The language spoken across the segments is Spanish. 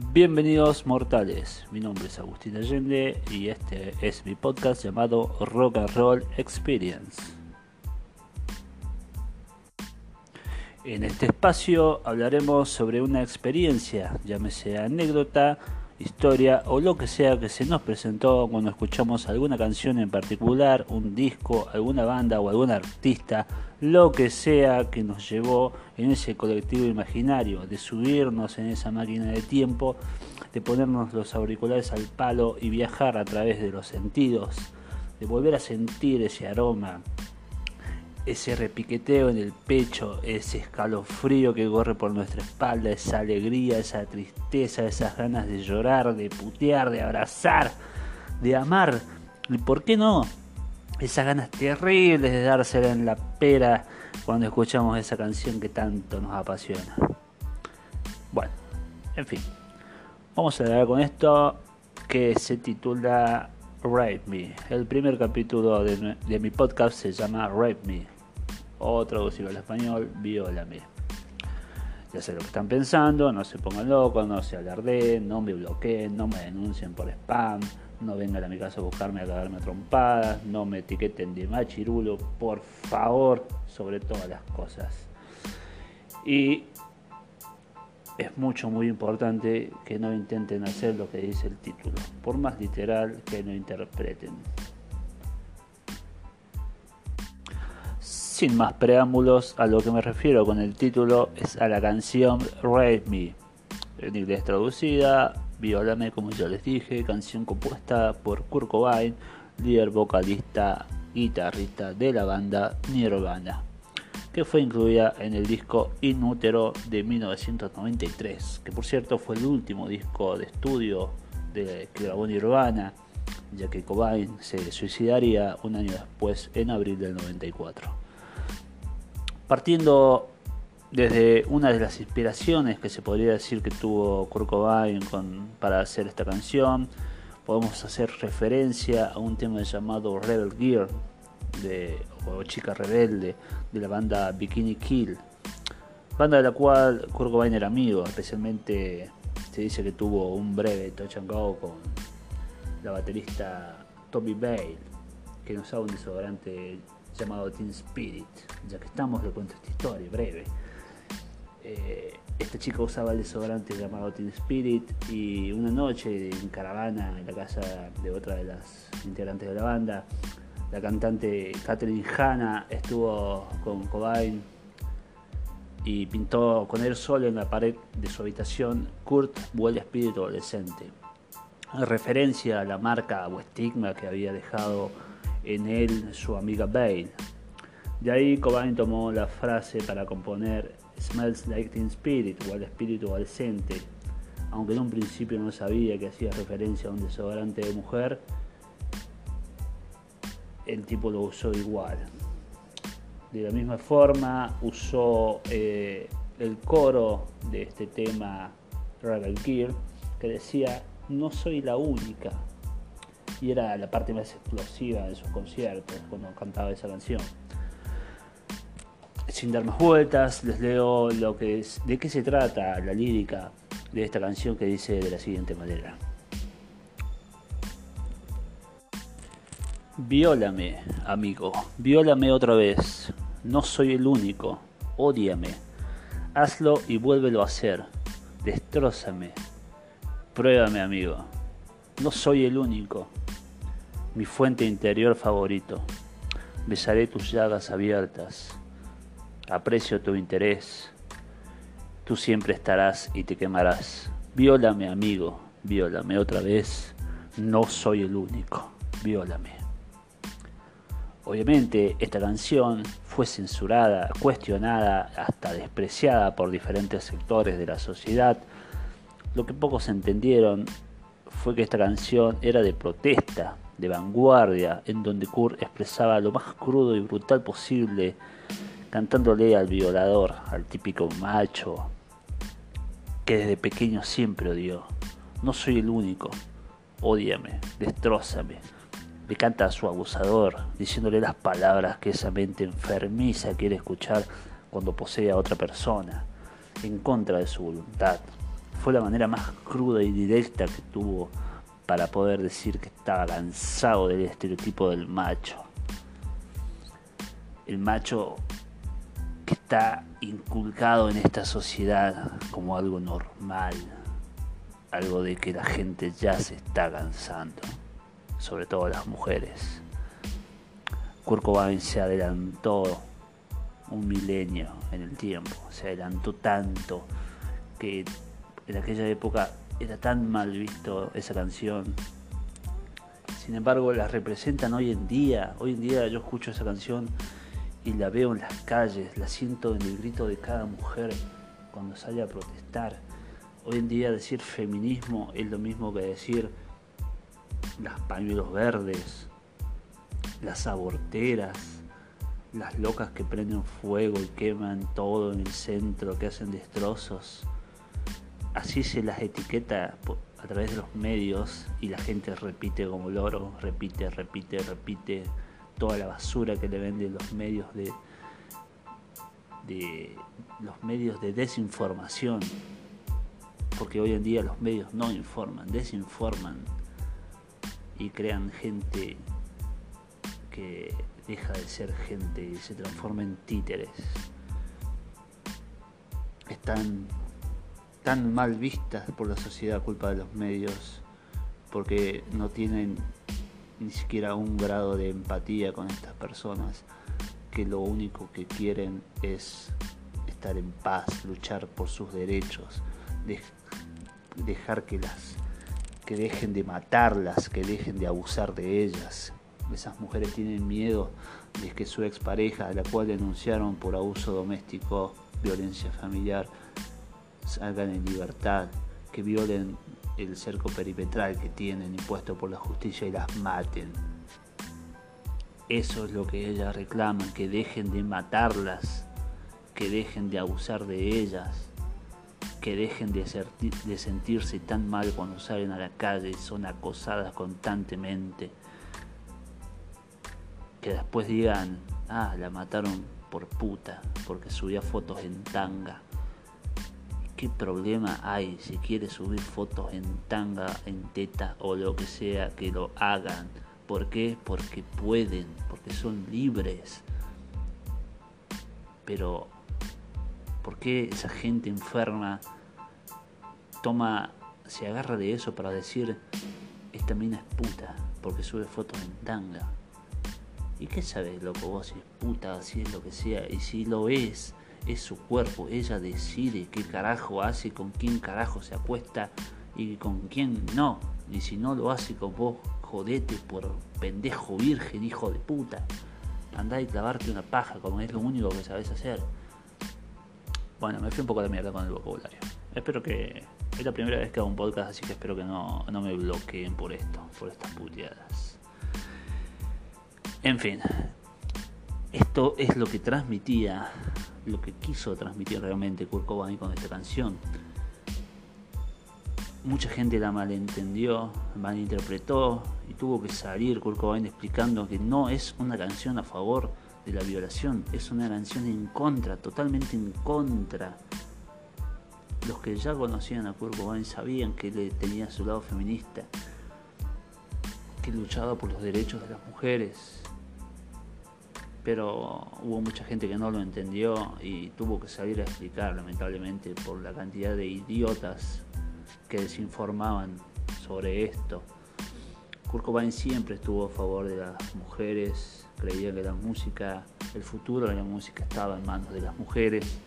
Bienvenidos mortales, mi nombre es Agustín Allende y este es mi podcast llamado Rock and Roll Experience. En este espacio hablaremos sobre una experiencia, llámese anécdota, historia o lo que sea que se nos presentó cuando escuchamos alguna canción en particular, un disco, alguna banda o algún artista, lo que sea que nos llevó en ese colectivo imaginario, de subirnos en esa máquina de tiempo, de ponernos los auriculares al palo y viajar a través de los sentidos, de volver a sentir ese aroma, ese repiqueteo en el pecho, ese escalofrío que corre por nuestra espalda, esa alegría, esa tristeza, esas ganas de llorar, de putear, de abrazar, de amar. ¿Y por qué no? Esas ganas terribles de dársela en la pera cuando escuchamos esa canción que tanto nos apasiona. Bueno, en fin. Vamos a hablar con esto que se titula Rape Me. El primer capítulo de, mi podcast se llama Rape Me o traducirlo al español, viólame. Ya sé lo que están pensando, no se pongan locos, no se alardeen, no me bloqueen, no me denuncien por spam, no vengan a mi casa a buscarme a cagarme a trompadas, no me etiqueten de machirulo, por favor, sobre todas las cosas. Y es mucho, muy importante que no intenten hacer lo que dice el título, por más literal que no interpreten. Sin más preámbulos, a lo que me refiero con el título es a la canción Rape Me, en inglés traducida, Violame como ya les dije, canción compuesta por Kurt Cobain, líder vocalista, guitarrista de la banda Nirvana, que fue incluida en el disco Inútero de 1993, que por cierto fue el último disco de estudio de, que grabó Nirvana, ya que Cobain se suicidaría un año después, en abril del 94. Partiendo desde una de las inspiraciones que se podría decir que tuvo Kurt Cobain para hacer esta canción, podemos hacer referencia a un tema llamado Rebel Gear, de, o Chica Rebelde, de la banda Bikini Kill, banda de la cual Kurt Cobain era amigo, especialmente se dice que tuvo un breve touch and go con la baterista Toby Bale, que no usaba un desodorante llamado Teen Spirit. Ya que estamos, le cuento esta historia breve. Eh, esta chica usaba el desodorante llamado Teen Spirit y una noche en caravana en la casa de otra de las integrantes de la banda, la cantante Catherine Hanna estuvo con Cobain y pintó con él solo en la pared de su habitación Kurt huele espíritu adolescente, en referencia a la marca o estigma que había dejado en él su amiga Bale. De ahí Cobain tomó la frase para componer Smells Like Teen Spirit o al espíritu adolescente, aunque en un principio no sabía que hacía referencia a un desodorante de mujer, el tipo lo usó igual. De la misma forma usó eh, el coro de este tema Rebel Gear que decía no soy la única y era la parte más explosiva de sus conciertos cuando cantaba esa canción. Sin dar más vueltas, les leo lo que es, de qué se trata la lírica de esta canción que dice de la siguiente manera. Viólame, amigo, viólame otra vez. No soy el único. Ódiame. Hazlo y vuélvelo a hacer. Destrózame. Pruébame, amigo. No soy el único mi fuente interior favorito. Besaré tus llagas abiertas. Aprecio tu interés. Tú siempre estarás y te quemarás. Viólame, amigo. Viólame otra vez. No soy el único. Viólame. Obviamente esta canción fue censurada, cuestionada, hasta despreciada por diferentes sectores de la sociedad. Lo que pocos entendieron fue que esta canción era de protesta de vanguardia, en donde Kurt expresaba lo más crudo y brutal posible, cantándole al violador, al típico macho, que desde pequeño siempre odió. No soy el único, odiame, destrózame. Le canta a su abusador, diciéndole las palabras que esa mente enfermiza quiere escuchar cuando posee a otra persona, en contra de su voluntad. fue la manera más cruda y directa que tuvo para poder decir que estaba cansado del estereotipo del macho. El macho que está inculcado en esta sociedad como algo normal, algo de que la gente ya se está cansando, sobre todo las mujeres. Kurt Cobain se adelantó un milenio en el tiempo, se adelantó tanto que en aquella época era tan mal visto esa canción. Sin embargo, la representan hoy en día. Hoy en día yo escucho esa canción y la veo en las calles, la siento en el grito de cada mujer cuando sale a protestar. Hoy en día decir feminismo es lo mismo que decir las pañuelos verdes, las aborteras, las locas que prenden fuego y queman todo en el centro, que hacen destrozos así se las etiqueta a través de los medios y la gente repite como loro, repite, repite, repite toda la basura que le venden los medios de, de los medios de desinformación. Porque hoy en día los medios no informan, desinforman y crean gente que deja de ser gente y se transforma en títeres. Están tan mal vistas por la sociedad culpa de los medios, porque no tienen ni siquiera un grado de empatía con estas personas, que lo único que quieren es estar en paz, luchar por sus derechos, dejar que las que dejen de matarlas, que dejen de abusar de ellas. Esas mujeres tienen miedo de que su expareja, a la cual denunciaron por abuso doméstico, violencia familiar, salgan en libertad, que violen el cerco perimetral que tienen impuesto por la justicia y las maten. Eso es lo que ellas reclaman, que dejen de matarlas, que dejen de abusar de ellas, que dejen de, de sentirse tan mal cuando salen a la calle y son acosadas constantemente. Que después digan, ah, la mataron por puta, porque subía fotos en tanga ¿Qué problema hay si quiere subir fotos en tanga, en teta o lo que sea que lo hagan? ¿Por qué? Porque pueden, porque son libres. Pero, ¿por qué esa gente enferma toma, se agarra de eso para decir, esta mina es puta, porque sube fotos en tanga? ¿Y qué sabes, loco, vos si es puta, si es lo que sea? Y si lo es, es su cuerpo, ella decide qué carajo hace, con quién carajo se acuesta y con quién no. Y si no lo hace con vos, jodete por pendejo virgen, hijo de puta. Andá y clavarte una paja, como es lo único que sabes hacer. Bueno, me fui un poco de mierda con el vocabulario. Espero que. Es la primera vez que hago un podcast, así que espero que no, no me bloqueen por esto, por estas puteadas. En fin, esto es lo que transmitía lo que quiso transmitir realmente Kurt Cobain con esta canción. Mucha gente la malentendió, malinterpretó y tuvo que salir Kurt Cobain explicando que no es una canción a favor de la violación, es una canción en contra, totalmente en contra. Los que ya conocían a Kurt Cobain sabían que él tenía su lado feminista, que luchaba por los derechos de las mujeres, pero hubo mucha gente que no lo entendió y tuvo que salir a explicar, lamentablemente, por la cantidad de idiotas que desinformaban sobre esto. Kurt Cobain siempre estuvo a favor de las mujeres, creía que la música, el futuro de la música estaba en manos de las mujeres.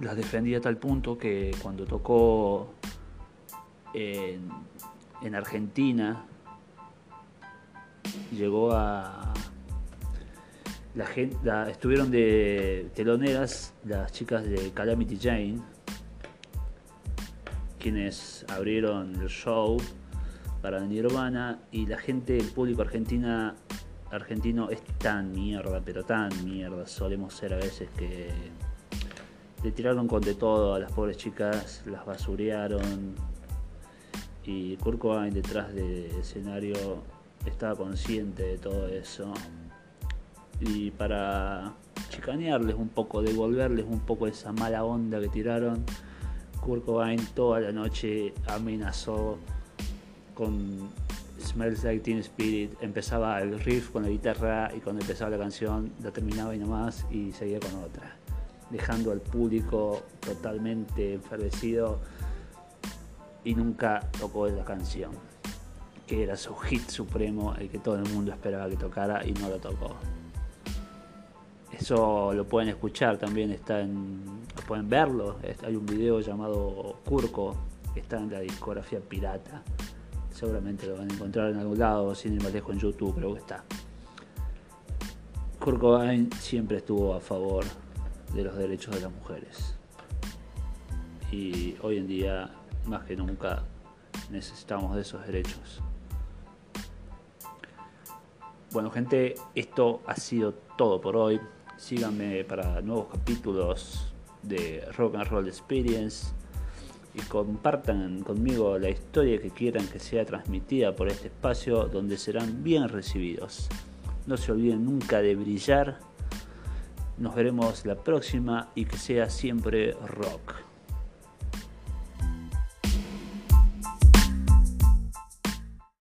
Las defendía a tal punto que cuando tocó en, en Argentina, llegó a, la gente, estuvieron de teloneras las chicas de Calamity Jane, quienes abrieron el show para Nirvana y la gente, el público argentina, argentino es tan mierda, pero tan mierda, solemos ser a veces que le tiraron con de todo a las pobres chicas, las basurearon. Y Kurt Cobain detrás del escenario estaba consciente de todo eso. Y para chicanearles un poco, devolverles un poco esa mala onda que tiraron, Kurt Cobain toda la noche amenazó con Smells Like Teen Spirit, empezaba el riff con la guitarra y cuando empezaba la canción la terminaba y nomás y seguía con otra, dejando al público totalmente enfervecido y nunca tocó esa canción, que era su hit supremo, el que todo el mundo esperaba que tocara y no lo tocó. Eso lo pueden escuchar también, está en, pueden verlo. Hay un video llamado Curco que está en la discografía pirata. Seguramente lo van a encontrar en algún lado, sin ir más lejos en YouTube, creo que está. Kurt siempre estuvo a favor de los derechos de las mujeres. Y hoy en día, más que nunca, necesitamos de esos derechos. Bueno gente, esto ha sido todo por hoy. Síganme para nuevos capítulos de Rock and Roll Experience y compartan conmigo la historia que quieran que sea transmitida por este espacio donde serán bien recibidos. No se olviden nunca de brillar. Nos veremos la próxima y que sea siempre rock.